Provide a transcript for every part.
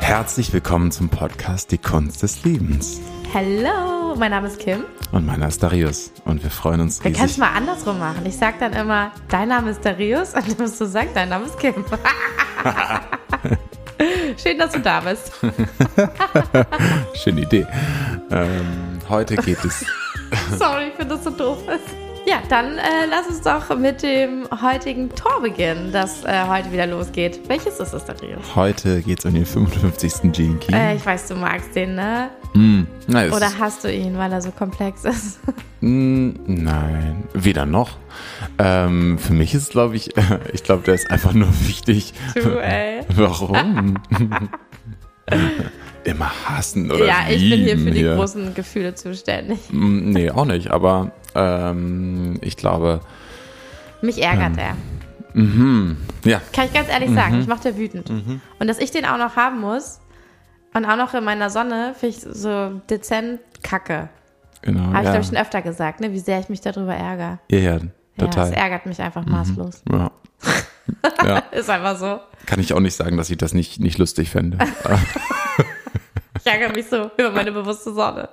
Herzlich willkommen zum Podcast Die Kunst des Lebens. Hallo, mein Name ist Kim. Und meiner ist Darius. Und wir freuen uns Wir können es riesig. mal andersrum machen. Ich sag dann immer, dein Name ist Darius und du musst du sagen, dein Name ist Kim. Schön, dass du da bist. Schöne Idee. Ähm, heute geht es. Sorry, ich finde das so doof ist. Ja, dann äh, lass uns doch mit dem heutigen Tor beginnen, das äh, heute wieder losgeht. Welches ist es, Darius? Heute geht es um den 55. Gene Key. Äh, ich weiß, du magst den, ne? Hm, na, es- Oder hast du ihn, weil er so komplex ist? Hm, Nein, weder noch. Ähm, für mich ist, glaube ich, ich glaube, der ist einfach nur wichtig. Du, ey. Warum? Immer hassen oder ja, ich bin hier für die hier. großen Gefühle zuständig. Mm, Nee, auch nicht, aber ähm, ich glaube, Mich ärgert er. ja, Kann ich ganz ehrlich Mhm. sagen, mich macht der wütend. Und dass ich den auch noch haben muss und auch noch in meiner Sonne, finde ich so dezent kacke. genau. Habe ich, ja. glaube ich, schon öfter gesagt, ne? wie sehr ich mich darüber ärgere. ja, ja, Ja, total. es ärgert mich einfach maßlos. Ja. ja, Ist einfach so. kann ich auch nicht sagen, dass ich das nicht, nicht lustig fände. Ich ärgere mich so über meine bewusste Sonne.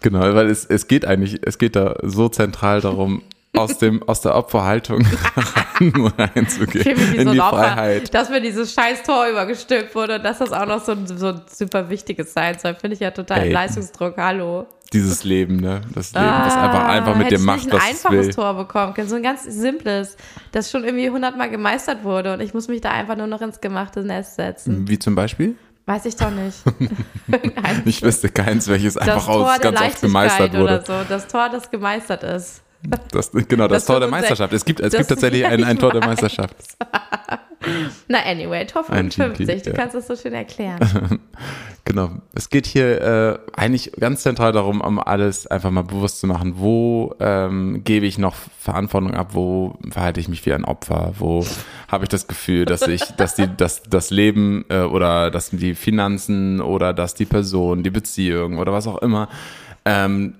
genau, weil es, es geht eigentlich, es geht da so zentral darum, aus, dem, aus der Opferhaltung rein, reinzugehen. In so die ein Opfer, Freiheit. dass mir dieses scheiß Tor übergestülpt wurde und dass das auch noch so ein, so ein super wichtiges sein soll. Finde ich ja total Ey. Leistungsdruck. Hallo. Dieses Leben, ne? Das Leben, das einfach, einfach mit Ah, dir ich macht, ein was es einfaches will. Tor bekommen können, so ein ganz simples, das schon irgendwie hundertmal gemeistert wurde und ich muss mich da einfach nur noch ins gemachte Nest setzen. Wie zum Beispiel? Weiß ich doch nicht. Ich wüsste keins, welches das einfach Tor aus, ganz oft gemeistert wurde. oder so, das Tor, das gemeistert ist. Das, genau, das, Das Tor der 65 Meisterschaft. Es gibt, es gibt tatsächlich ein, ein Tor der. Meisterschaft. Na anyway, Ein 55, Jinky, du ja. kannst das so schön erklären. Genau. Es geht hier äh, eigentlich ganz zentral darum, um alles einfach mal bewusst zu machen, wo ähm, gebe ich noch Verantwortung ab, wo verhalte ich mich wie ein Opfer, wo habe ich das Gefühl, dass ich, dass die, dass das Leben äh, oder dass die Finanzen oder dass die Person, die Beziehung oder was auch immer ähm,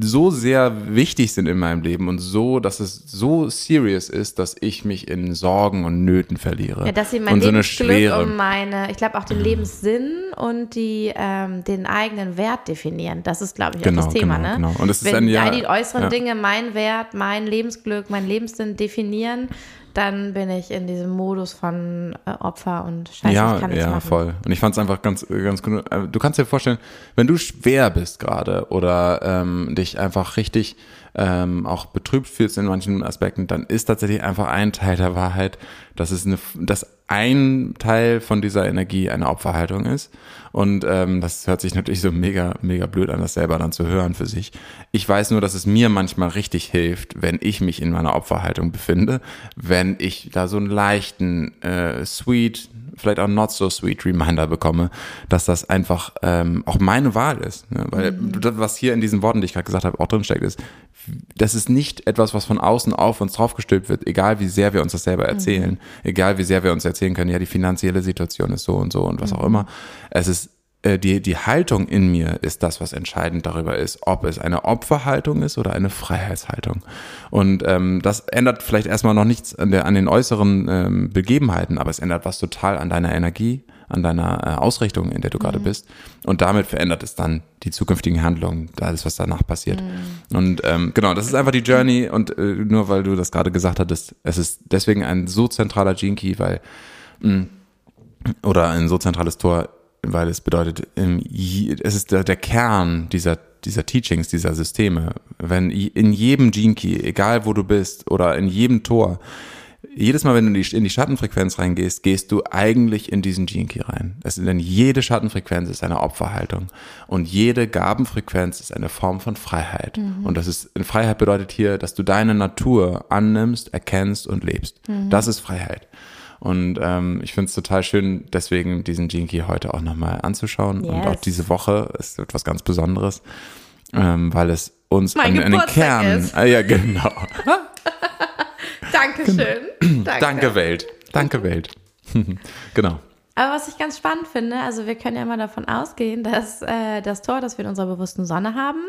so sehr wichtig sind in meinem Leben und so, dass es so serious ist, dass ich mich in Sorgen und Nöten verliere. Ja, dass sie mein und so eine Schwere. und meine, ich glaube auch den Lebenssinn und die, ähm, den eigenen Wert definieren. Das ist, glaube ich, Genau, auch das Thema, genau, ne? genau. Und es ist Wenn ein, ja, all die äußeren ja. Dinge mein Wert, mein Lebensglück, mein Lebenssinn definieren, dann bin ich in diesem Modus von äh, Opfer und Scheiße, ja, ich kann nichts ja, machen. voll. Und ich fand es einfach ganz, ganz gut. Äh, Du kannst dir vorstellen, wenn du schwer bist gerade oder ähm, dich einfach richtig ähm, auch betrübt fühlst in manchen Aspekten, dann ist tatsächlich einfach ein Teil der Wahrheit, dass es eine, dass ein Teil von dieser Energie eine Opferhaltung ist. Und ähm, das hört sich natürlich so mega, mega blöd an, das selber dann zu hören für sich. Ich weiß nur, dass es mir manchmal richtig hilft, wenn ich mich in meiner Opferhaltung befinde, wenn ich da so einen leichten, äh, sweet, vielleicht auch not so sweet Reminder bekomme, dass das einfach ähm, auch meine Wahl ist. Ne? Weil das, was hier in diesen Worten, die ich gerade gesagt habe, auch drinsteckt, ist, das ist nicht etwas, was von außen auf uns draufgestülpt wird, egal wie sehr wir uns das selber erzählen, egal wie sehr wir uns erzählen können, ja, die finanzielle Situation ist so und so und was auch immer. Es ist die, die Haltung in mir ist das, was entscheidend darüber ist, ob es eine Opferhaltung ist oder eine Freiheitshaltung. Und ähm, das ändert vielleicht erstmal noch nichts an, der, an den äußeren ähm, Begebenheiten, aber es ändert was total an deiner Energie, an deiner äh, Ausrichtung, in der du gerade bist. Und damit verändert es dann die zukünftigen Handlungen, alles, was danach passiert. Und ähm, genau, das ist einfach die Journey. Und äh, nur weil du das gerade gesagt hattest, es ist deswegen ein so zentraler Gene Key, weil oder ein so zentrales Tor, weil es bedeutet, es ist der, der Kern dieser, dieser Teachings, dieser Systeme. Wenn in jedem Gene Key, egal wo du bist, oder in jedem Tor, jedes Mal, wenn du in die, in Schattenfrequenz reingehst, gehst du eigentlich in diesen Gene Key rein. Es, denn jede Schattenfrequenz ist eine Opferhaltung. Und jede Gabenfrequenz ist eine Form von Freiheit. Und das ist, Freiheit bedeutet hier, dass du deine Natur annimmst, erkennst und lebst. Das ist Freiheit. Und ähm, ich finde es total schön, deswegen diesen Key heute auch nochmal anzuschauen. Und Yes. auch diese Woche ist etwas ganz Besonderes, ähm, weil es uns Mein an, an den Kern. ist. Ah, ja, genau. Dankeschön. Danke. Danke, Welt. Danke, Welt. genau. Aber was ich ganz spannend finde, also wir können ja mal davon ausgehen, dass äh, das Tor, das wir in unserer bewussten Sonne haben,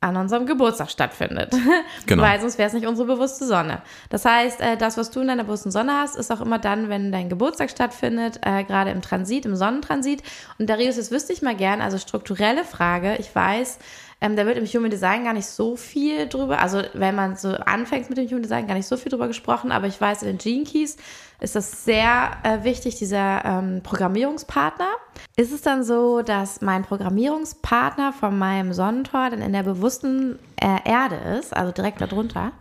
an unserem Geburtstag stattfindet. Genau. Weil sonst wäre es nicht unsere bewusste Sonne. Das heißt, äh, das, was du in deiner bewussten Sonne hast, ist auch immer dann, wenn dein Geburtstag stattfindet, äh, gerade im Transit, im Sonnentransit. Und Darius, das wüsste ich mal gern, also strukturelle Frage. Ich weiß, ähm, da wird im Human Design gar nicht so viel drüber, also wenn man so anfängt mit dem Human Design, gar nicht so viel drüber gesprochen, aber ich weiß, in den Gene Keys ist das sehr äh, wichtig, dieser ähm, Programmierungspartner. Ist es dann so, dass mein Programmierungspartner von meinem Sonnentor dann in der bewussten äh, Erde ist, also direkt darunter?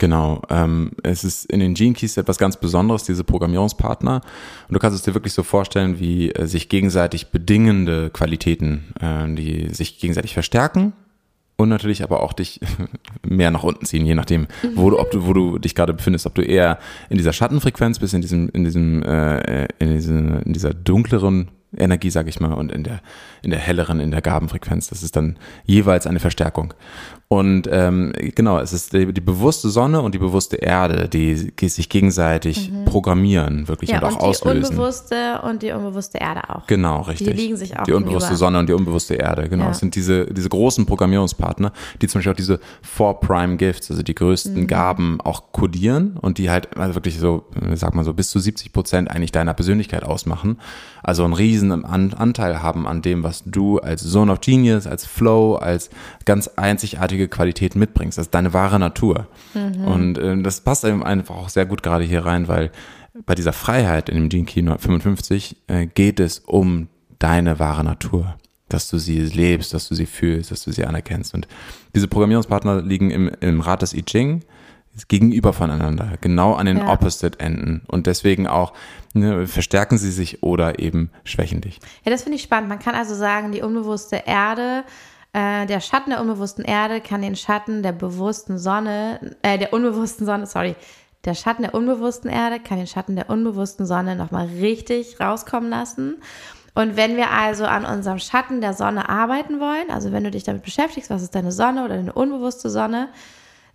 Genau, ähm, es ist in den Gene Keys etwas ganz Besonderes, diese Programmierungspartner. Und du kannst es dir wirklich so vorstellen, wie äh, sich gegenseitig bedingende Qualitäten, äh, die sich gegenseitig verstärken und natürlich aber auch dich mehr nach unten ziehen, je nachdem, wo du, ob du, wo du dich gerade befindest, ob du eher in dieser Schattenfrequenz bist, in diesem, in diesem, äh, in, diesem in dieser dunkleren Energie, sage ich mal, und in der, in der helleren, in der Gabenfrequenz. Das ist dann jeweils eine Verstärkung. Und ähm, genau, es ist die, die bewusste Sonne und die bewusste Erde, die, die sich gegenseitig mhm. programmieren, wirklich ja, und auch und die auslösen. unbewusste und die unbewusste Erde auch. Genau, richtig. Die liegen sich auch Die unbewusste gegenüber. Sonne und die unbewusste Erde, genau. Ja. Es sind diese, diese großen Programmierungspartner, die zum Beispiel auch diese Four Prime Gifts, also die größten Mhm. Gaben auch kodieren und die halt also wirklich so, äh, sag mal so, bis zu 70 Prozent eigentlich deiner Persönlichkeit ausmachen. Also einen riesen An Anteil haben an dem, was du als Zone of Genius, als Flow, als ganz einzigartige Qualität mitbringst. Das ist deine wahre Natur. Mhm. Und äh, das passt eben einfach auch sehr gut gerade hier rein, weil bei dieser Freiheit in dem Gene Key 55 äh, geht es um deine wahre Natur. Dass du sie lebst, dass du sie fühlst, dass du sie anerkennst. Und diese Programmierungspartner liegen im, im Rad des I Ching gegenüber voneinander, genau an den Ja. Opposite Enden. Und deswegen auch ne, verstärken sie sich oder eben schwächen dich. Ja, das finde ich spannend. Man kann also sagen, die unbewusste Erde, äh, der Schatten der unbewussten Erde kann den Schatten der bewussten Sonne, äh, der unbewussten Sonne, sorry, der Schatten der unbewussten Erde kann den Schatten der unbewussten Sonne nochmal richtig rauskommen lassen. Und wenn wir also an unserem Schatten der Sonne arbeiten wollen, also wenn du dich damit beschäftigst, was ist deine Sonne oder deine unbewusste Sonne,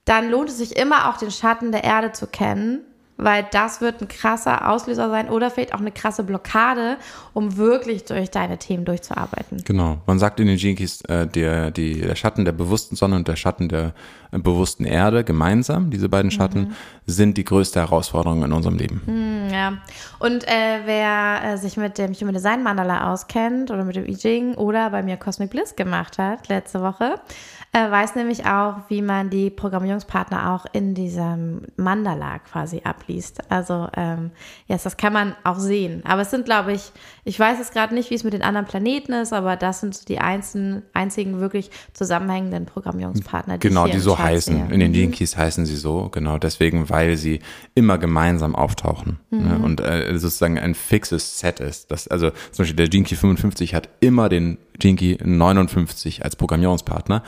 dann lohnt es sich immer auch den Schatten der Erde zu kennen, weil das wird ein krasser Auslöser sein oder vielleicht auch eine krasse Blockade, um wirklich durch deine Themen durchzuarbeiten. Genau. Man sagt in den Keys, äh, der, die, der Schatten der bewussten Sonne und der Schatten der bewussten Erde gemeinsam, diese beiden Schatten, sind die größte Herausforderung in unserem Leben. Ja. Und äh, wer äh, sich mit dem Human Design Mandala auskennt oder mit dem I Ching oder bei mir Cosmic Bliss gemacht hat letzte Woche, äh, weiß nämlich auch, wie man die Programmierungspartner auch in diesem Mandala quasi abliest. Also, ähm, yes, das kann man auch sehen. Aber es sind, glaube ich, ich weiß jetzt gerade nicht, wie es mit den anderen Planeten ist, aber das sind so die einzelnen, einzigen wirklich zusammenhängenden Programmierungspartner, die Genau, die so heißen. sehe. In den Gene Keys heißen sie so, genau deswegen, weil sie immer gemeinsam auftauchen. Ne? Und äh, sozusagen ein fixes Set ist. Das, also zum Beispiel der Gene Key 55 hat immer den Gene Key 59 als Programmierungspartner.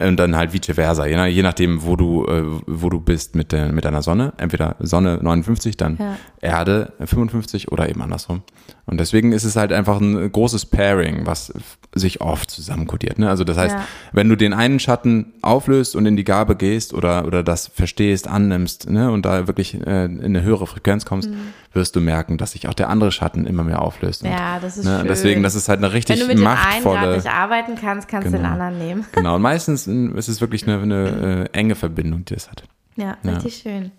Und dann halt vice versa, je, je nachdem, wo du, äh, wo du bist mit, der, mit deiner Sonne. Entweder Sonne 59, dann Ja. Erde 55 oder eben andersrum. Und deswegen ist es halt einfach ein großes Pairing, was sich oft zusammenkodiert. Ne? Also das heißt, Ja. wenn du den einen Schatten auflöst und in die Gabe gehst oder, oder das verstehst, annimmst ne? und da wirklich äh, in eine höhere Frequenz kommst, wirst du merken, dass sich auch der andere Schatten immer mehr auflöst. Und, Mhm. Ja, das ist ne? schön. Deswegen, das ist halt eine richtig Wenn du mit dem einen machtvolle. gerade nicht arbeiten kannst, kannst du den Genau. anderen nehmen. Genau, und meistens ist es wirklich eine, eine äh, enge Verbindung, die es hat. Ja, Ja. richtig schön.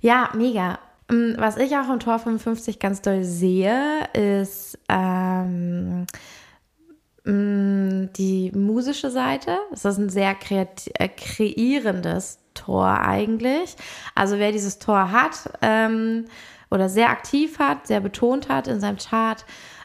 Ja, mega. Mm, Was ich auch im Tor 55 ganz doll sehe, ist ähm, mm, die musische Seite. Das ist ein sehr äh, kreierendes Tor eigentlich. Also wer dieses Tor hat ähm, oder sehr aktiv hat, sehr betont hat in seinem Chart,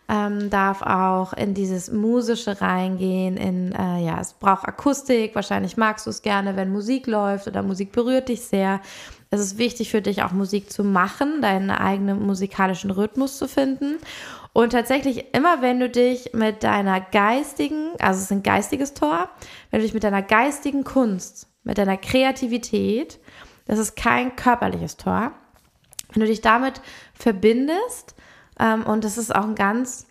ähm, darf auch in dieses Musische reingehen, in, äh, ja, es braucht Akustik, wahrscheinlich magst du es gerne, wenn Musik läuft oder Musik berührt dich sehr. Es ist wichtig für dich auch Musik zu machen, deinen eigenen musikalischen Rhythmus zu finden. Und tatsächlich immer, wenn du dich mit deiner geistigen, also es ist ein geistiges Tor, wenn du dich mit deiner geistigen Kunst, mit deiner Kreativität, das ist kein körperliches Tor, wenn du dich damit verbindest, und das ist auch ein ganz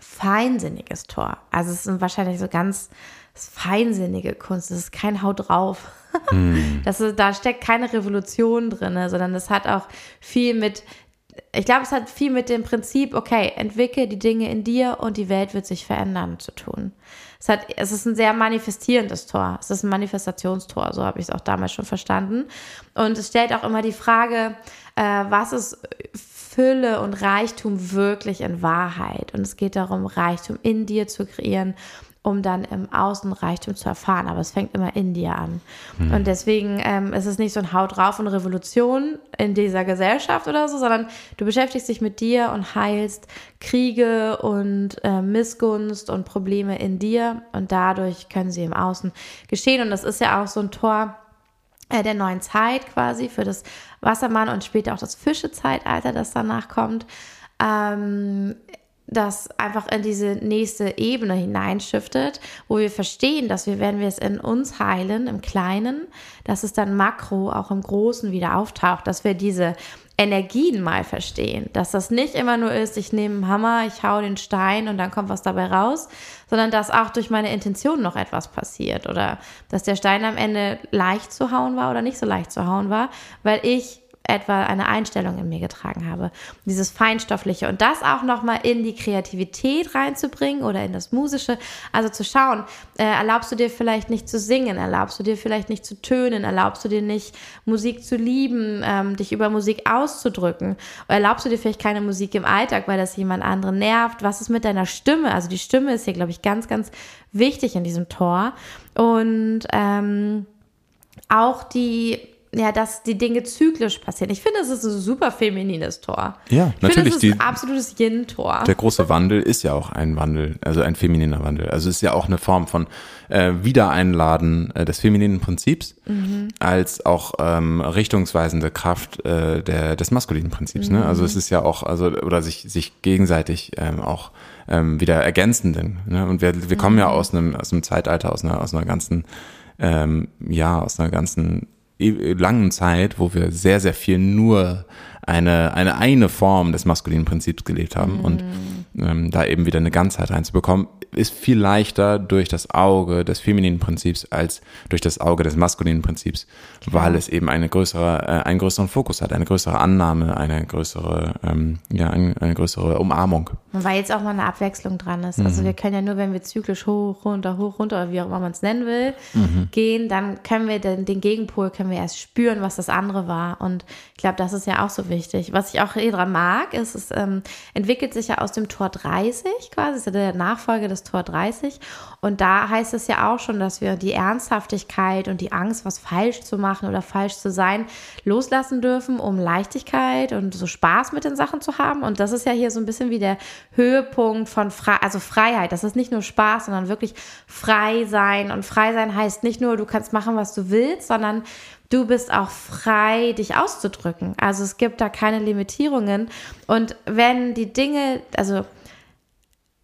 feinsinniges Tor. Also es sind wahrscheinlich so ganz ist feinsinnige Kunst. Das ist kein Haut drauf. Das ist, da steckt keine Revolution drin, sondern das hat auch viel mit ich glaube, es hat viel mit dem Prinzip, okay, entwickel die Dinge in dir und die Welt wird sich verändern zu tun. Es, hat, es ist ein sehr manifestierendes Tor. Es ist ein Manifestationstor, so habe ich es auch damals schon verstanden. Und es stellt auch immer die Frage, äh, was ist Fülle und Reichtum wirklich in Wahrheit? Und es geht darum, Reichtum in dir zu kreieren um dann im Außen Reichtum zu erfahren. Aber es fängt immer in dir an. Mhm. Und deswegen ähm, ist es nicht so ein Haut drauf und Revolution in dieser Gesellschaft oder so, sondern du beschäftigst dich mit dir und heilst Kriege und äh, Missgunst und Probleme in dir und dadurch können sie im Außen geschehen. Und das ist ja auch so ein Tor äh, der neuen Zeit quasi für das Wassermann und später auch das Fischezeitalter, das danach kommt. Ähm, das einfach in diese nächste Ebene hineinschiftet, wo wir verstehen, dass wir, wenn wir es in uns heilen, im Kleinen, dass es dann makro auch im Großen wieder auftaucht, dass wir diese Energien mal verstehen, dass das nicht immer nur ist, ich nehme einen Hammer, ich hau den Stein und dann kommt was dabei raus, sondern dass auch durch meine Intention noch etwas passiert oder dass der Stein am Ende leicht zu hauen war oder nicht so leicht zu hauen war, weil ich etwa eine Einstellung in mir getragen habe. Dieses Feinstoffliche und das auch nochmal in die Kreativität reinzubringen oder in das Musische. Also zu schauen, äh, erlaubst du dir vielleicht nicht zu singen, erlaubst du dir vielleicht nicht zu tönen, erlaubst du dir nicht Musik zu lieben, ähm, dich über Musik auszudrücken, oder erlaubst du dir vielleicht keine Musik im Alltag, weil das jemand anderen nervt. Was ist mit deiner Stimme? Also die Stimme ist hier, glaube ich, ganz, ganz wichtig in diesem Tor. Und ähm, auch die ja, dass die Dinge zyklisch passieren. Ich finde, es ist ein super feminines Tor. Ja, ich natürlich. Finde, es ist ein absolutes Yin-Tor. Der große Wandel ist ja auch ein Wandel, also ein femininer Wandel. Also es ist ja auch eine Form von äh, Wiedereinladen äh, des femininen Prinzips mhm. als auch ähm, richtungsweisende Kraft äh, der, des maskulinen Prinzips. Mhm. Ne? Also es ist ja auch, also oder sich, sich gegenseitig ähm, auch ähm, wieder ergänzenden. Ne? Und wir, wir kommen mhm. ja aus einem, aus einem Zeitalter, aus einer, aus einer ganzen ähm, ja, aus einer ganzen langen Zeit, wo wir sehr, sehr viel nur eine, eine eine Form des maskulinen Prinzips gelebt haben mm. und ähm, da eben wieder eine Ganzheit reinzubekommen, ist viel leichter durch das Auge des femininen Prinzips als durch das Auge des maskulinen Prinzips, weil es eben eine größere, äh, einen größeren Fokus hat, eine größere Annahme, eine größere, ähm, ja, eine, eine größere Umarmung. weil jetzt auch mal eine Abwechslung dran ist. Also mhm. Also wir können ja nur, wenn wir zyklisch hoch, runter, hoch, runter, oder wie auch immer man es nennen will, mhm. gehen, dann können wir den, den Gegenpol, können wir erst spüren, was das andere war. Und ich glaube, das ist ja auch so wichtig. Was ich auch eh dran mag, ist, es ähm, entwickelt sich ja aus dem Tor 30 quasi, ist ja der Nachfolger des Tor 30. Und da heißt es ja auch schon, dass wir die Ernsthaftigkeit und die Angst, was falsch zu machen oder falsch zu sein, loslassen dürfen, um Leichtigkeit und so Spaß mit den Sachen zu haben. Und das ist ja hier so ein bisschen wie der Höhepunkt von Fre also Freiheit. Das ist nicht nur Spaß, sondern wirklich frei sein. Und frei sein heißt nicht nur, du kannst machen, was du willst, sondern du bist auch frei, dich auszudrücken. Also es gibt da keine Limitierungen. Und wenn die Dinge, also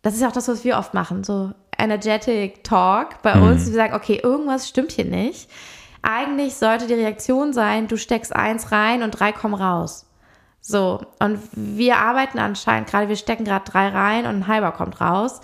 das ist ja auch das, was wir oft machen, so energetic Talk bei mhm. uns. Wir sagen, okay, irgendwas stimmt hier nicht. Eigentlich sollte die Reaktion sein, du steckst eins rein und drei kommen raus. So, und wir arbeiten anscheinend gerade, wir stecken gerade drei rein und ein halber kommt raus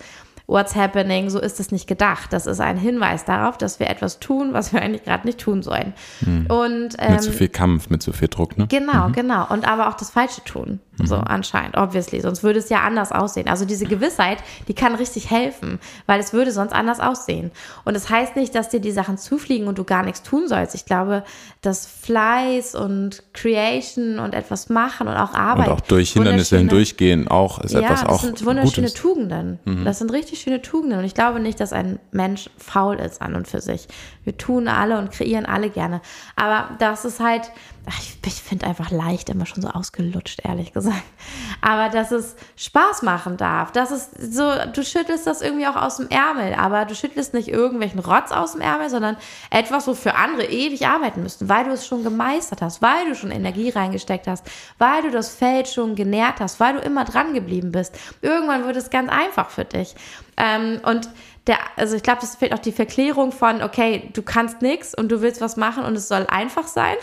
what's happening, so ist es nicht gedacht. Das ist ein Hinweis darauf, dass wir etwas tun, was wir eigentlich gerade nicht tun sollen. Mhm. Und, ähm, mit zu viel Kampf, mit zu viel Druck, ne? Genau, mhm. genau. Und aber auch das Falsche tun. Mhm. So anscheinend, obviously. Sonst würde es ja anders aussehen. Also diese Gewissheit, die kann richtig helfen, weil es würde sonst anders aussehen. Und das heißt nicht, dass dir die Sachen zufliegen und du gar nichts tun sollst. Ich glaube, dass Fleiß und Creation und etwas machen und auch Arbeit. Und auch durch Hindernisse hindurchgehen auch ist ja, etwas auch. Das sind wunderschöne Gutes. Tugenden. Mhm. Das sind richtig schöne Tugenden. Und ich glaube nicht, dass ein Mensch faul ist an und für sich. Wir tun alle und kreieren alle gerne. Aber das ist halt, ich, ich finde einfach leicht immer schon so ausgelutscht, ehrlich gesagt. Aber dass es Spaß machen darf, dass es so, du schüttelst das irgendwie auch aus dem Ärmel, aber du schüttelst nicht irgendwelchen Rotz aus dem Ärmel, sondern etwas, wofür andere ewig arbeiten müssten, weil du es schon gemeistert hast, weil du schon Energie reingesteckt hast, weil du das Feld schon genährt hast, weil du immer dran geblieben bist. Irgendwann wird es ganz einfach für dich. Ähm, und der, also ich glaube, das fehlt auch die Verklärung von, okay, du kannst nichts und du willst was machen und es soll einfach sein.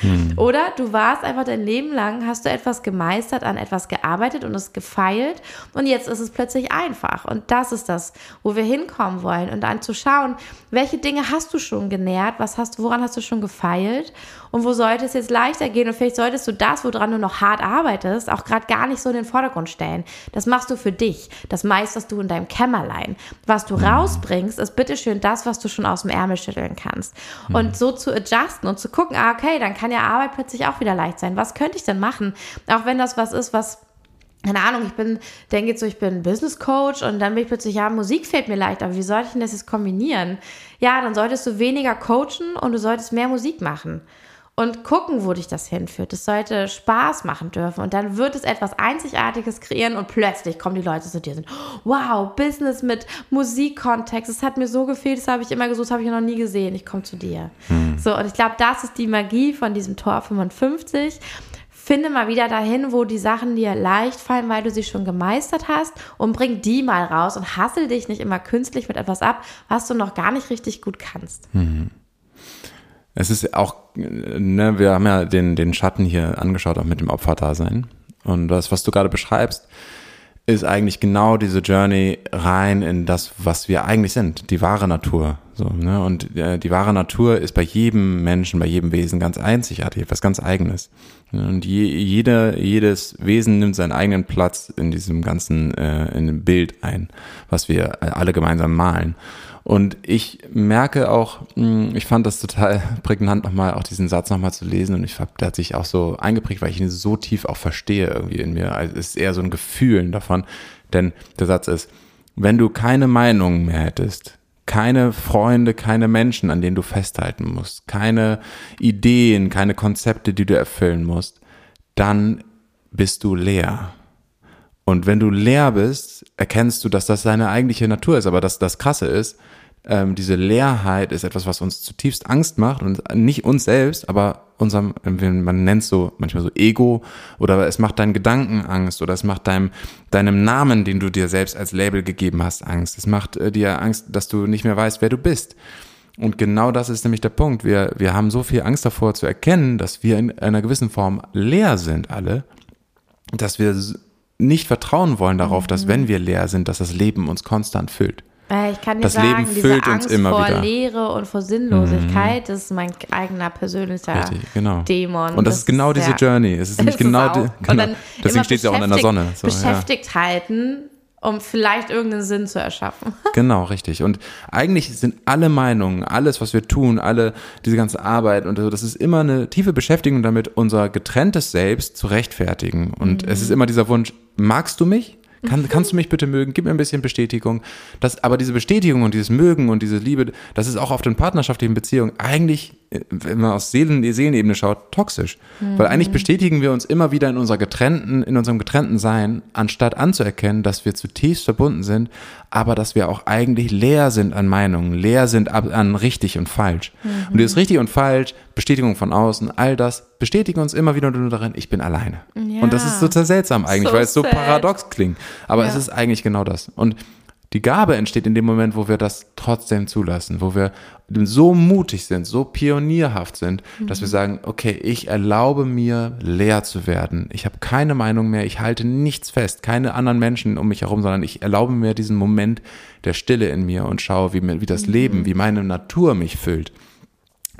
Mhm. Oder du warst einfach dein Leben lang, hast du etwas gemeistert, an etwas gearbeitet und es gefeilt und jetzt ist es plötzlich einfach. Und das ist das, wo wir hinkommen wollen und dann zu schauen, welche Dinge hast du schon genährt, was hast, woran hast du schon gefeilt und wo sollte es jetzt leichter gehen und vielleicht solltest du das, woran du noch hart arbeitest, auch gerade gar nicht so in den Vordergrund stellen. Das machst du für dich, das meisterst du in deinem Kämmerlein. Was du rausbringst, ist bitteschön das, was du schon aus dem Ärmel schütteln kannst. Mhm. Und so zu adjusten und zu gucken, ah, okay, dann kann ja Arbeit plötzlich auch wieder leicht sein. Was könnte ich denn machen? Auch wenn das was ist, was keine Ahnung, ich bin, denke jetzt so, ich bin Business Coach und dann bin ich plötzlich, ja, Musik fällt mir leicht, aber wie soll ich denn das jetzt kombinieren? Ja, dann solltest du weniger coachen und du solltest mehr Musik machen und gucken, wo dich das hinführt. Es sollte Spaß machen dürfen und dann wird es etwas Einzigartiges kreieren und plötzlich kommen die Leute zu dir und sind, wow, Business mit Musikkontext, es hat mir so gefehlt, das habe ich immer gesucht, habe ich noch nie gesehen, ich komme zu dir. Hm. So, und ich glaube, das ist die Magie von diesem Tor 55. Finde mal wieder dahin, wo die Sachen dir leicht fallen, weil du sie schon gemeistert hast und bring die mal raus und hassel dich nicht immer künstlich mit etwas ab, was du noch gar nicht richtig gut kannst. Mhm. Es ist auch, ne, wir haben ja den, den Schatten hier angeschaut, auch mit dem Opferdasein. Und das, was du gerade beschreibst, ist eigentlich genau diese Journey rein in das, was wir eigentlich sind, die wahre Natur. So, ne? Und äh, die wahre Natur ist bei jedem Menschen, bei jedem Wesen ganz einzigartig, etwas ganz Eigenes. Und je, jeder, jedes Wesen nimmt seinen eigenen Platz in diesem ganzen äh, in dem Bild ein, was wir alle gemeinsam malen. Und ich merke auch, hm, ich fand das total prägnant, nochmal auch diesen Satz nochmal zu lesen. Und ich habe, der hat sich auch so eingeprägt, weil ich ihn so tief auch verstehe irgendwie in mir. Also es ist eher so ein Gefühlen davon. Denn der Satz ist, wenn du keine Meinung mehr hättest, keine Freunde, keine Menschen, an denen du festhalten musst, keine Ideen, keine Konzepte, die du erfüllen musst, dann bist du leer. Und wenn du leer bist, erkennst du, dass das deine eigentliche Natur ist. Aber dass das Krasse ist, ähm, diese Leerheit ist etwas, was uns zutiefst Angst macht und nicht uns selbst, aber unserem, man nennt es so manchmal so Ego oder es macht deinen Gedanken Angst oder es macht deinem, deinem Namen, den du dir selbst als Label gegeben hast, Angst. Es macht äh, dir Angst, dass du nicht mehr weißt, wer du bist. Und genau das ist nämlich der Punkt. Wir, wir haben so viel Angst davor zu erkennen, dass wir in einer gewissen Form leer sind alle, dass wir nicht vertrauen wollen darauf, mhm. dass wenn wir leer sind, dass das Leben uns konstant füllt. Äh, ich kann dir das sagen, Leben füllt Angst uns immer vor wieder. Leere und vor Sinnlosigkeit, mhm. das ist mein eigener persönlicher Richtig, genau. Dämon. Und das, das ist genau diese Journey. Es ist nämlich genau, die, genau. deswegen steht sie auch in der Sonne. So, beschäftigt ja. halten um vielleicht irgendeinen Sinn zu erschaffen. Genau, richtig. Und eigentlich sind alle Meinungen, alles, was wir tun, alle, diese ganze Arbeit und so, das ist immer eine tiefe Beschäftigung damit, unser getrenntes Selbst zu rechtfertigen. Und mhm. es ist immer dieser Wunsch, magst du mich? Kann, kannst du mich bitte mögen? Gib mir ein bisschen Bestätigung. Das, aber diese Bestätigung und dieses Mögen und diese Liebe, das ist auch auf den partnerschaftlichen Beziehungen eigentlich, wenn man aus Seelen, Seelenebene schaut, toxisch. Mhm. Weil eigentlich bestätigen wir uns immer wieder in unserer getrennten, in unserem getrennten Sein, anstatt anzuerkennen, dass wir zutiefst verbunden sind, aber dass wir auch eigentlich leer sind an Meinungen, leer sind an richtig und falsch. Mhm. Und dieses richtig und falsch, Bestätigung von außen, all das bestätigen uns immer wieder nur darin, ich bin alleine. Ja. Und das ist total seltsam eigentlich, so weil es so paradox klingt. Aber ja. es ist eigentlich genau das. Und die Gabe entsteht in dem Moment, wo wir das trotzdem zulassen, wo wir so mutig sind, so pionierhaft sind, mhm. dass wir mhm. sagen, okay, ich erlaube mir leer zu werden. Ich habe keine Meinung mehr, ich halte nichts fest, keine anderen Menschen um mich herum, sondern ich erlaube mir diesen Moment der Stille in mir und schaue, wie, wie das mhm. Leben, wie meine Natur mich füllt.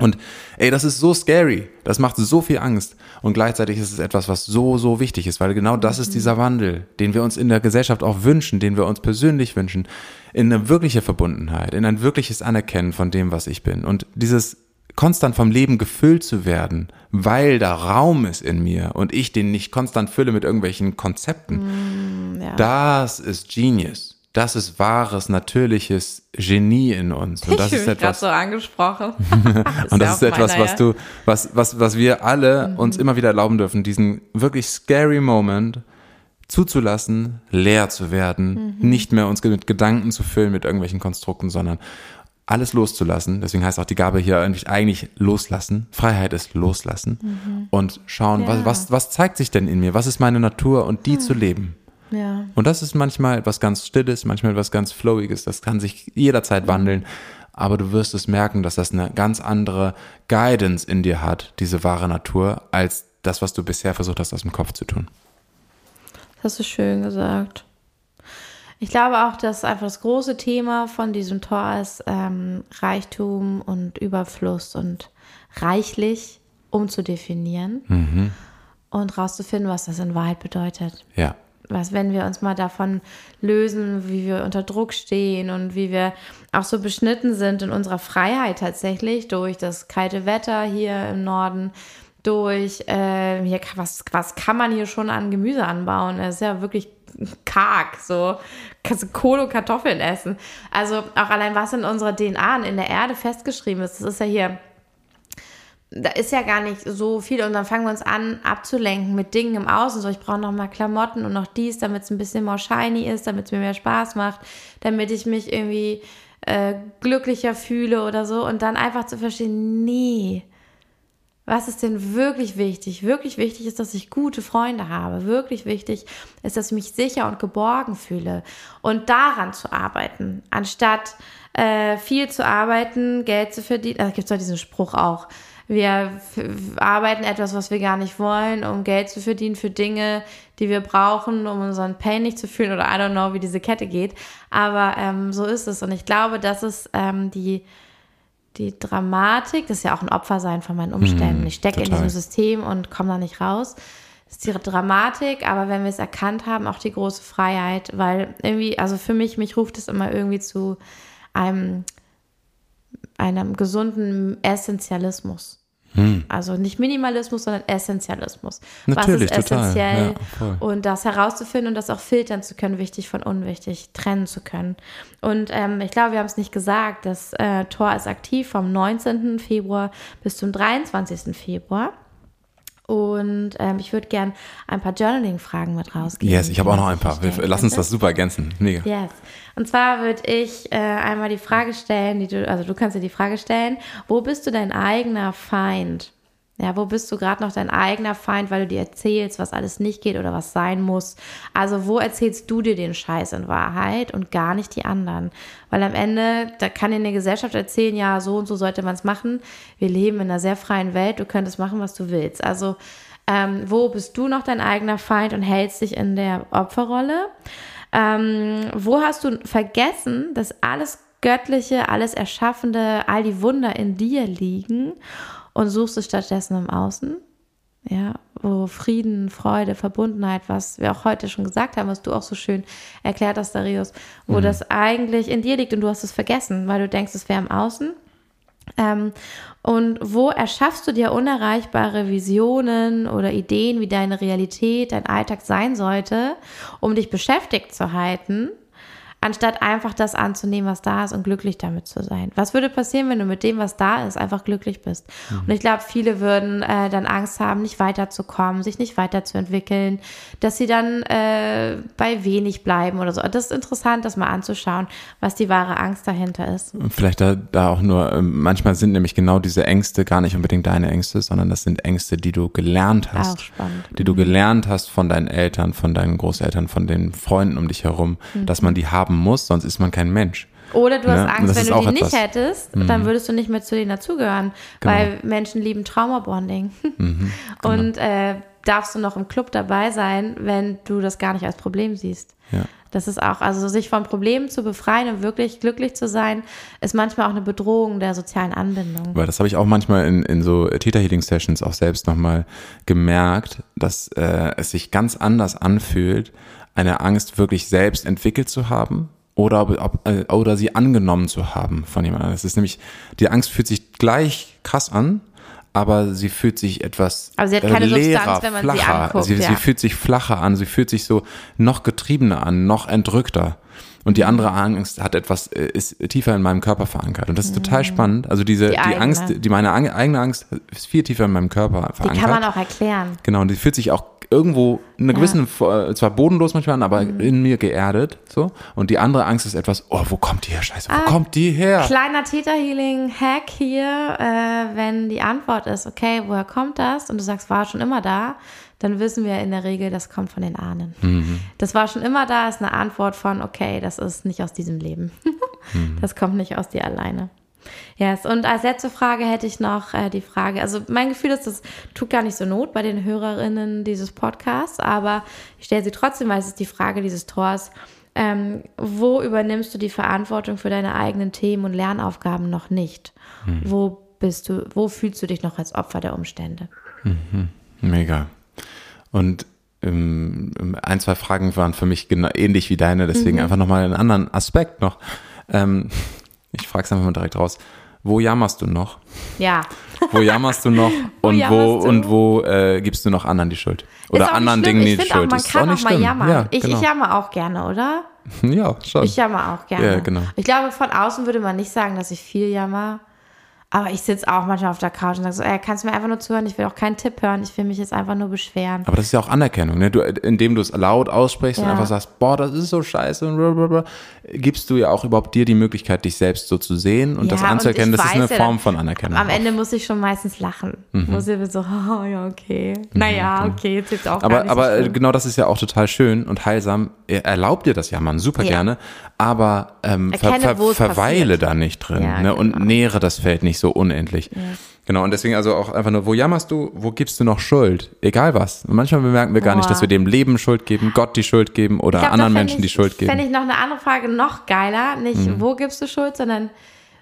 Und ey, das ist so scary. Das macht so viel Angst. Und gleichzeitig ist es etwas, was so, so wichtig ist, weil genau das ist dieser Wandel, den wir uns in der Gesellschaft auch wünschen, den wir uns persönlich wünschen, in eine wirkliche Verbundenheit, in ein wirkliches Anerkennen von dem, was ich bin. Und dieses konstant vom Leben gefüllt zu werden, weil da Raum ist in mir und ich den nicht konstant fülle mit irgendwelchen Konzepten, mm, ja. das ist Genius das ist wahres, natürliches Genie in uns. Und das ich ist etwas so angesprochen. und das ist etwas, was du, was, was, was wir alle mhm. uns immer wieder erlauben dürfen, diesen wirklich scary Moment zuzulassen, leer zu werden, mhm. nicht mehr uns mit Gedanken zu füllen mit irgendwelchen Konstrukten, sondern alles loszulassen. Deswegen heißt auch die Gabe hier eigentlich, eigentlich loslassen. Freiheit ist loslassen mhm. und schauen, ja. was, was, was zeigt sich denn in mir? Was ist meine Natur und die mhm. zu leben? Ja. Und das ist manchmal etwas ganz Stilles, manchmal etwas ganz Flowiges. Das kann sich jederzeit wandeln. aber du wirst es merken, dass das eine ganz andere Guidance in dir hat, diese wahre Natur, als das, was du bisher versucht hast, aus dem Kopf zu tun. Das hast du schön gesagt. Ich glaube auch, dass einfach das große Thema von diesem Tor ist, ähm, Reichtum und Überfluss und reichlich umzudefinieren mhm. und rauszufinden, was das in Wahrheit bedeutet. Ja. Was, wenn wir uns mal davon lösen, wie wir unter Druck stehen und wie wir auch so beschnitten sind in unserer Freiheit tatsächlich durch das kalte Wetter hier im Norden, durch, äh, hier, was, was kann man hier schon an Gemüse anbauen? Es ist ja wirklich karg, so kannst du Kohle und Kartoffeln essen. Also auch allein was in unserer DNA in der Erde festgeschrieben ist, das ist ja hier, da ist ja gar nicht so viel und dann fangen wir uns an abzulenken mit Dingen im Außen, so ich brauche noch mal Klamotten und noch dies, damit es ein bisschen more shiny ist, damit es mir mehr Spaß macht, damit ich mich irgendwie äh, glücklicher fühle oder so und dann einfach zu verstehen, nee, was ist denn wirklich wichtig? Wirklich wichtig ist, dass ich gute Freunde habe. Wirklich wichtig ist, dass ich mich sicher und geborgen fühle. Und daran zu arbeiten, anstatt äh, viel zu arbeiten, Geld zu verdienen. Da also gibt es doch diesen Spruch auch. Wir arbeiten etwas, was wir gar nicht wollen, um Geld zu verdienen für Dinge, die wir brauchen, um unseren Pain nicht zu fühlen oder I don't know, wie diese Kette geht. Aber ähm, so ist es. Und ich glaube, das ist ähm, die die Dramatik, das ist ja auch ein Opfersein von meinen Umständen. Mm, ich stecke in diesem System und komme da nicht raus. Das ist die Dramatik, aber wenn wir es erkannt haben, auch die große Freiheit, weil irgendwie, also für mich, mich ruft es immer irgendwie zu einem, einem gesunden Essentialismus. Hm. Also nicht Minimalismus, sondern Essentialismus. Natürlich, Was ist essentiell? Ja, und das herauszufinden und das auch filtern zu können, wichtig von unwichtig, trennen zu können. Und ähm, ich glaube, wir haben es nicht gesagt, das äh, Tor ist aktiv vom 19. Februar bis zum 23. Februar. Und ähm, ich würde gern ein paar Journaling-Fragen mit rausgeben. Yes, ich habe auch noch ein paar. Wir, lass uns das super ergänzen. Mega. Yes. Und zwar würde ich äh, einmal die Frage stellen, die du, also du kannst dir die Frage stellen, wo bist du dein eigener Feind? Ja, wo bist du gerade noch dein eigener Feind, weil du dir erzählst, was alles nicht geht oder was sein muss? Also, wo erzählst du dir den Scheiß in Wahrheit und gar nicht die anderen? Weil am Ende, da kann dir eine Gesellschaft erzählen, ja, so und so sollte man es machen. Wir leben in einer sehr freien Welt, du könntest machen, was du willst. Also, ähm, wo bist du noch dein eigener Feind und hältst dich in der Opferrolle? Ähm, wo hast du vergessen, dass alles Göttliche, alles Erschaffende, all die Wunder in dir liegen? Und suchst es stattdessen im Außen. Ja, wo Frieden, Freude, Verbundenheit, was wir auch heute schon gesagt haben, was du auch so schön erklärt hast, Darius, wo mhm. das eigentlich in dir liegt und du hast es vergessen, weil du denkst, es wäre im Außen. Ähm, und wo erschaffst du dir unerreichbare Visionen oder Ideen, wie deine Realität, dein Alltag sein sollte, um dich beschäftigt zu halten anstatt einfach das anzunehmen, was da ist und glücklich damit zu sein. Was würde passieren, wenn du mit dem, was da ist, einfach glücklich bist? Mhm. Und ich glaube, viele würden äh, dann Angst haben, nicht weiterzukommen, sich nicht weiterzuentwickeln, dass sie dann äh, bei wenig bleiben oder so. Das ist interessant, das mal anzuschauen, was die wahre Angst dahinter ist. Vielleicht da, da auch nur, ähm, manchmal sind nämlich genau diese Ängste gar nicht unbedingt deine Ängste, sondern das sind Ängste, die du gelernt hast. Auch spannend. Die du mhm. gelernt hast von deinen Eltern, von deinen Großeltern, von den Freunden um dich herum, mhm. dass man die haben haben muss, sonst ist man kein Mensch. Oder du hast Angst, wenn du die etwas. nicht hättest, mhm. dann würdest du nicht mehr zu denen dazugehören, genau. weil Menschen lieben Traumabonding. Mhm, genau. Und äh, darfst du noch im Club dabei sein, wenn du das gar nicht als Problem siehst. Ja. Das ist auch, also sich von Problemen zu befreien und wirklich glücklich zu sein, ist manchmal auch eine Bedrohung der sozialen Anbindung. Weil das habe ich auch manchmal in, in so Theta Healing Sessions auch selbst nochmal gemerkt, dass äh, es sich ganz anders anfühlt, eine Angst wirklich selbst entwickelt zu haben oder, ob, äh, oder sie angenommen zu haben von jemandem. Das ist nämlich, die Angst fühlt sich gleich krass an, aber sie fühlt sich etwas aber sie hat keine leerer, Substanz, wenn man flacher. Sie, anguckt, sie, ja. sie fühlt sich flacher an, sie fühlt sich so noch getriebener an, noch entrückter. Und die andere Angst hat etwas, äh, ist tiefer in meinem Körper verankert. Und das ist total mhm. spannend. Also diese, die, die Angst, die meine eigene Angst ist viel tiefer in meinem Körper verankert. Die kann man auch erklären. Genau. Und die fühlt sich auch irgendwo in einer gewissen, äh, zwar bodenlos manchmal an, aber mhm. in mir geerdet, so. Und die andere Angst ist etwas, oh, wo kommt die her? Scheiße, wo ah, kommt die her? Kleiner Theta-Healing-Hack hier, äh, wenn die Antwort ist, okay, woher kommt das? Und du sagst, war schon immer da, dann wissen wir in der Regel, das kommt von den Ahnen. Mhm. Das war schon immer da, ist eine Antwort von, okay, das ist nicht aus diesem Leben. mhm. Das kommt nicht aus dir alleine. Yes. Und als letzte Frage hätte ich noch äh, die Frage, also mein Gefühl ist, das tut gar nicht so Not bei den Hörerinnen dieses Podcasts, aber ich stelle sie trotzdem, weil es ist die Frage dieses Tors. Ähm, wo übernimmst du die Verantwortung für deine eigenen Themen und Lernaufgaben noch nicht? Hm. Wo bist du, wo fühlst du dich noch als Opfer der Umstände? Mhm. Mega. Und ähm, ein, zwei Fragen waren für mich genau ähnlich wie deine, deswegen mhm. einfach nochmal einen anderen Aspekt noch. Ähm, ich frage es einfach mal direkt raus. Wo jammerst du noch? Ja. Wo jammerst du noch und wo, wo und wo äh, gibst du noch anderen die Schuld? Oder anderen. Dingen die Schuld? Auch, man ist kann auch, auch mal jammern. Ja, ich, genau. ich jammer auch gerne, oder? Ja, schon. Ich jammer auch gerne. Ja, genau. Ich glaube, von außen würde man nicht sagen, dass ich viel jammer. Aber ich sitze auch manchmal auf der Couch und sage so, ey, kannst du mir einfach nur zuhören? Ich will auch keinen Tipp hören. Ich will mich jetzt einfach nur beschweren. Aber das ist ja auch Anerkennung, ne? Du, indem du es laut aussprichst ja. und einfach sagst, boah, das ist so scheiße und blablabla, gibst du ja auch überhaupt dir die Möglichkeit, dich selbst so zu sehen und ja, das anzuerkennen. Und das ist eine ja, Form von Anerkennung. Am auch. Ende muss ich schon meistens lachen. Mhm. Muss ich so, oh ja, okay. Mhm, naja, genau. okay, jetzt jetzt auch Aber, aber so genau das ist ja auch total schön und heilsam. Er erlaubt dir das ja, man, super gerne. Aber ähm, Erkenne, ver, ver, verweile passiert. da nicht drin ne? und genau. nähere das Feld nicht so unendlich. Genau, und deswegen also auch einfach nur, wo jammerst du, wo gibst du noch Schuld? Egal was. Und manchmal bemerken wir gar nicht, Boah. dass wir dem Leben Schuld geben, Gott die Schuld geben oder glaub, anderen Menschen ich, die Schuld geben. Mhm. Fände ich noch eine andere Frage noch geiler. Nicht, wo gibst du Schuld, sondern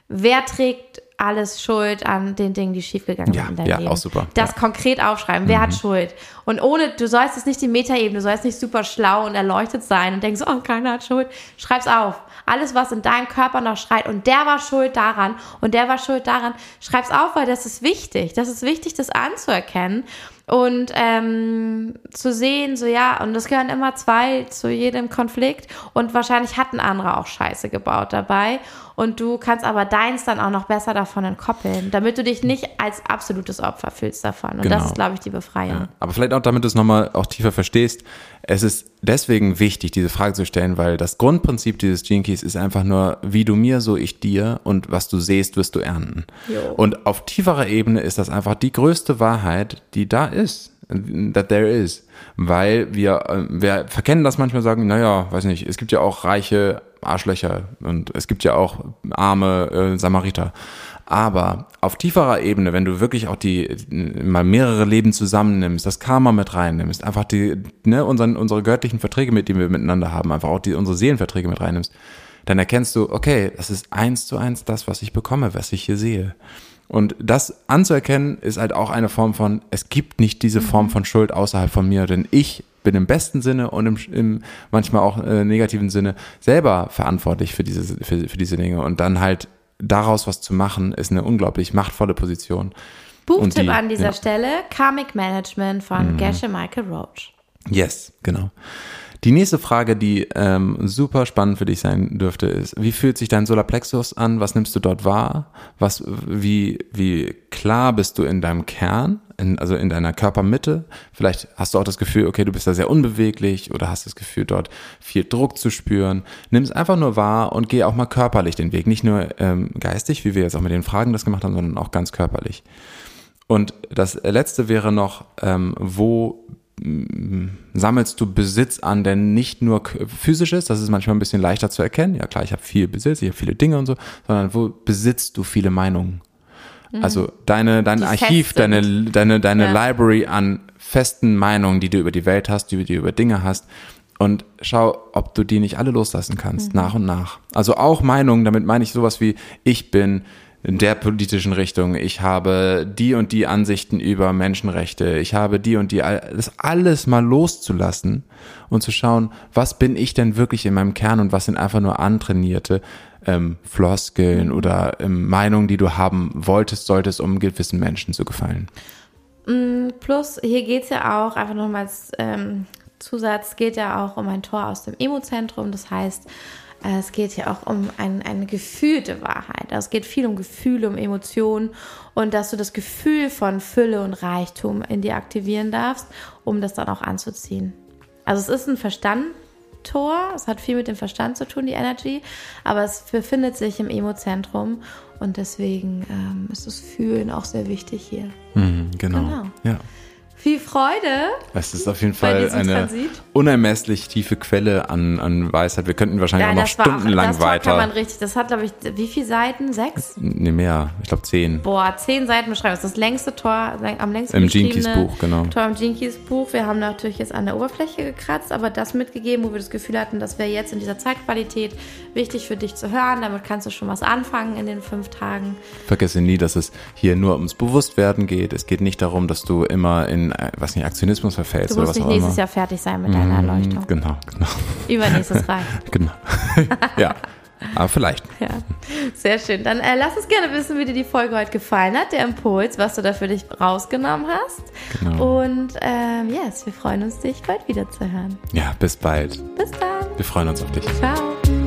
wer trägt alles Schuld an den Dingen, die schiefgegangen Ja, sind in ja, Leben. auch super. Das Ja. Mhm. konkret aufschreiben. Wer hat Schuld? Und ohne, du sollst jetzt nicht die Metaebene, du sollst nicht super schlau und erleuchtet sein und denkst, oh, keiner hat Schuld. Schreib's auf. Alles, was in deinem Körper noch schreit. Und der war schuld daran. Und der war schuld daran, schreib's auf, weil das ist wichtig. Das ist wichtig, das anzuerkennen und ähm, zu sehen, so ja, und das gehören immer zwei zu jedem Konflikt und wahrscheinlich hat ein anderer auch Scheiße gebaut dabei und du kannst aber deins dann auch noch besser davon entkoppeln, damit du dich nicht als absolutes Opfer fühlst davon und Genau. das ist, glaube ich, die Befreiung. Ja, aber vielleicht auch, damit du es nochmal auch tiefer verstehst, es ist deswegen wichtig, diese Frage zu stellen, weil das Grundprinzip dieses Gene Keys ist einfach nur, wie du mir, so ich dir und was du siehst, wirst du ernten. Jo. Und auf tieferer Ebene ist das einfach die größte Wahrheit, die da ist, that there is. Weil wir, äh, wir verkennen das manchmal, sagen, naja, weiß nicht, es gibt ja auch reiche Arschlöcher und es gibt ja auch arme äh, Samariter. Aber auf tieferer Ebene, wenn du wirklich auch die mal mehrere Leben zusammennimmst, das Karma mit reinnimmst, einfach die, ne, unseren, unsere göttlichen Verträge, mit denen wir miteinander haben, einfach auch die, unsere Seelenverträge mit reinnimmst, dann erkennst du, okay, das ist eins zu eins das, was ich bekomme, was ich hier sehe. Und das anzuerkennen ist halt auch eine Form von, es gibt nicht diese Form von Schuld außerhalb von mir, denn ich bin im besten Sinne und im, im manchmal auch äh, negativen Sinne selber verantwortlich für diese, für, für diese Dinge. Und dann halt daraus was zu machen, ist eine unglaublich machtvolle Position. Buchtipp die- an dieser ja. Mhm. Stelle, Karmic Management von Gesche Michael Roach. Yes, genau. Die nächste Frage, die ähm, super spannend für dich sein dürfte, ist, wie fühlt sich dein Solarplexus an? Was nimmst du dort wahr? Was, wie, wie klar bist du in deinem Kern, in, also in deiner Körpermitte? Vielleicht hast du auch das Gefühl, okay, du bist da sehr unbeweglich oder hast das Gefühl, dort viel Druck zu spüren. Nimm es einfach nur wahr und geh auch mal körperlich den Weg. Nicht nur ähm, geistig, wie wir jetzt auch mit den Fragen das gemacht haben, sondern auch ganz körperlich. Und das letzte wäre noch, ähm, wo sammelst du Besitz an, der nicht nur physisch ist, das ist manchmal ein bisschen leichter zu erkennen. Ja klar, ich habe viel Besitz, ich habe viele Dinge und so, sondern wo besitzt du viele Meinungen? Also deine, dein Die Archiv, deine, deine, deine Ja. Library an festen Meinungen, die du über die Welt hast, die du über Dinge hast. Und schau, ob du die nicht alle loslassen kannst, nach und nach. Also auch Meinungen, damit meine ich sowas wie, ich bin in der politischen Richtung, ich habe die und die Ansichten über Menschenrechte, ich habe die und die, das alles mal loszulassen und zu schauen, was bin ich denn wirklich in meinem Kern und was sind einfach nur antrainierte ähm, Floskeln oder ähm, Meinungen, die du haben wolltest, solltest, um gewissen Menschen zu gefallen. Plus, hier geht es ja auch, einfach nochmal als ähm, Zusatz, geht ja auch um ein Tor aus dem Emozentrum. Das heißt, es geht ja auch um ein, eine gefühlte Wahrheit. Also es geht viel um Gefühle, um Emotionen und dass du das Gefühl von Fülle und Reichtum in dir aktivieren darfst, um das dann auch anzuziehen. Also es ist ein Verstandtor, es hat viel mit dem Verstand zu tun, die Energy, aber es befindet sich im Emozentrum und deswegen ähm, ist das Fühlen auch sehr wichtig hier. Mhm, genau. Genau. Ja. Viel Freude. Es ist auf jeden Fall eine Transit. unermesslich tiefe Quelle an, an Weisheit. Wir könnten wahrscheinlich auch noch stundenlang das war- kann man weiter. richtig. Das hat, glaube ich, wie viele Seiten? Sechs? Nee, mehr. Ich glaube zehn. Boah, zehn Seiten beschreiben. Das ist das längste Tor, am längsten Im Jinkies Buch, genau. Tor im Jinkies Buch. Wir haben natürlich jetzt an der Oberfläche gekratzt, aber das mitgegeben, wo wir das Gefühl hatten, das wäre jetzt in dieser Zeitqualität wichtig für dich zu hören. Damit kannst du schon was anfangen in den fünf Tagen. Vergesse nie, dass es hier nur ums Bewusstwerden geht. Es geht nicht darum, dass du immer in, äh, was nicht, Aktionismus verfällst Du oder musst was nicht nächstes immer. Jahr fertig sein mit deiner Erleuchtung. Genau, genau, Übernächstes reicht. genau. ja, aber vielleicht. Ja, sehr schön. Dann äh, lass uns gerne wissen, wie dir die Folge heute gefallen hat, der Impuls, was du da für dich rausgenommen hast. Genau. Und ähm, yes, wir freuen uns, dich bald wieder zu hören. Ja, bis bald. Bis dann. Wir freuen uns auf dich. Ciao.